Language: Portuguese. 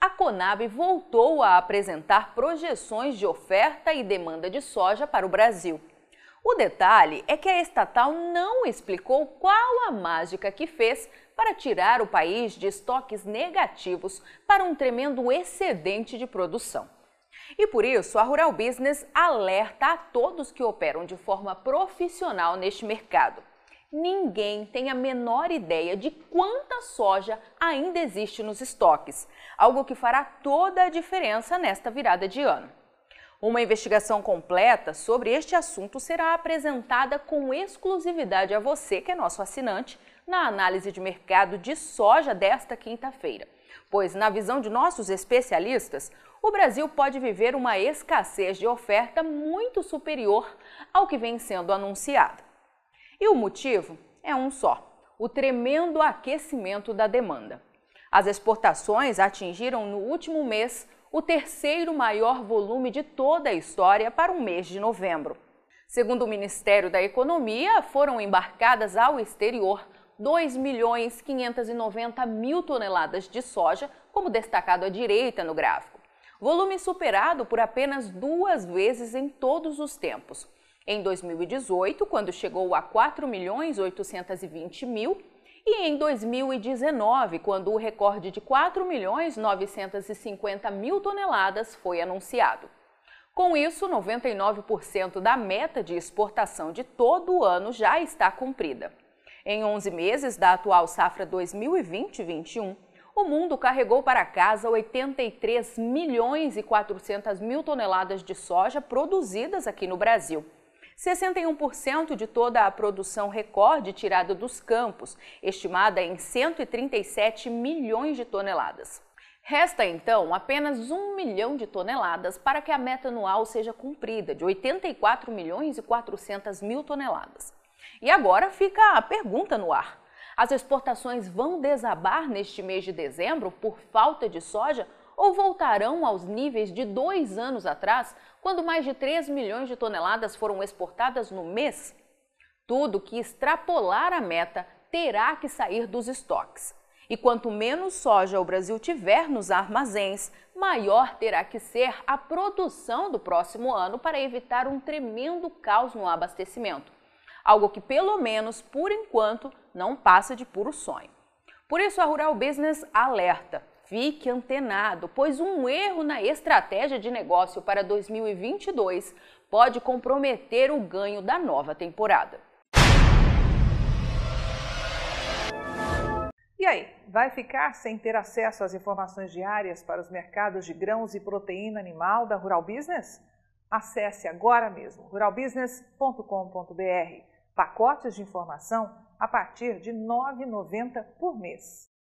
a Conab voltou a apresentar projeções de oferta e demanda de soja para o Brasil. O detalhe é que a estatal não explicou qual a mágica que fez para tirar o país de estoques negativos para um tremendo excedente de produção. E por isso, a Rural Business alerta a todos que operam de forma profissional neste mercado ninguém tem a menor ideia de quanta soja ainda existe nos estoques, algo que fará toda a diferença nesta virada de ano. Uma investigação completa sobre este assunto será apresentada com exclusividade a você, que é nosso assinante, na análise de mercado de soja desta quinta-feira. Pois, na visão de nossos especialistas, o Brasil pode viver uma escassez de oferta muito superior ao que vem sendo anunciada. E o motivo é um só: o tremendo aquecimento da demanda. As exportações atingiram no último mês o terceiro maior volume de toda a história para o mês de novembro. Segundo o Ministério da Economia, foram embarcadas ao exterior 2 milhões 590 mil toneladas de soja, como destacado à direita no gráfico. Volume superado por apenas duas vezes em todos os tempos em 2018, quando chegou a 4 milhões 820 mil, e em 2019, quando o recorde de 4 milhões 950 mil toneladas foi anunciado. Com isso, 99% da meta de exportação de todo o ano já está cumprida. Em 11 meses da atual safra 2020-21, o mundo carregou para casa 83 milhões e 400 mil toneladas de soja produzidas aqui no Brasil 61% de toda a produção recorde tirada dos campos, estimada em 137 milhões de toneladas. Resta então apenas 1 milhão de toneladas para que a meta anual seja cumprida, de 84 milhões e 400 mil toneladas. E agora fica a pergunta no ar: as exportações vão desabar neste mês de dezembro por falta de soja ou voltarão aos níveis de dois anos atrás, quando mais de 3 milhões de toneladas foram exportadas no mês? Tudo que extrapolar a meta terá que sair dos estoques. E quanto menos soja o Brasil tiver nos armazéns, maior terá que ser a produção do próximo ano para evitar um tremendo caos no abastecimento. Algo que, pelo menos por enquanto, não passa de puro sonho. Por isso, a Rural Business alerta: Fique antenado, pois um erro na estratégia de negócio para 2022 pode comprometer o ganho da nova temporada. E aí, vai ficar sem ter acesso às informações diárias para os mercados de grãos e proteína animal da Rural Business? Acesse agora mesmo ruralbusiness.com.br. Pacotes de informação a partir de R$ 9,90 por mês.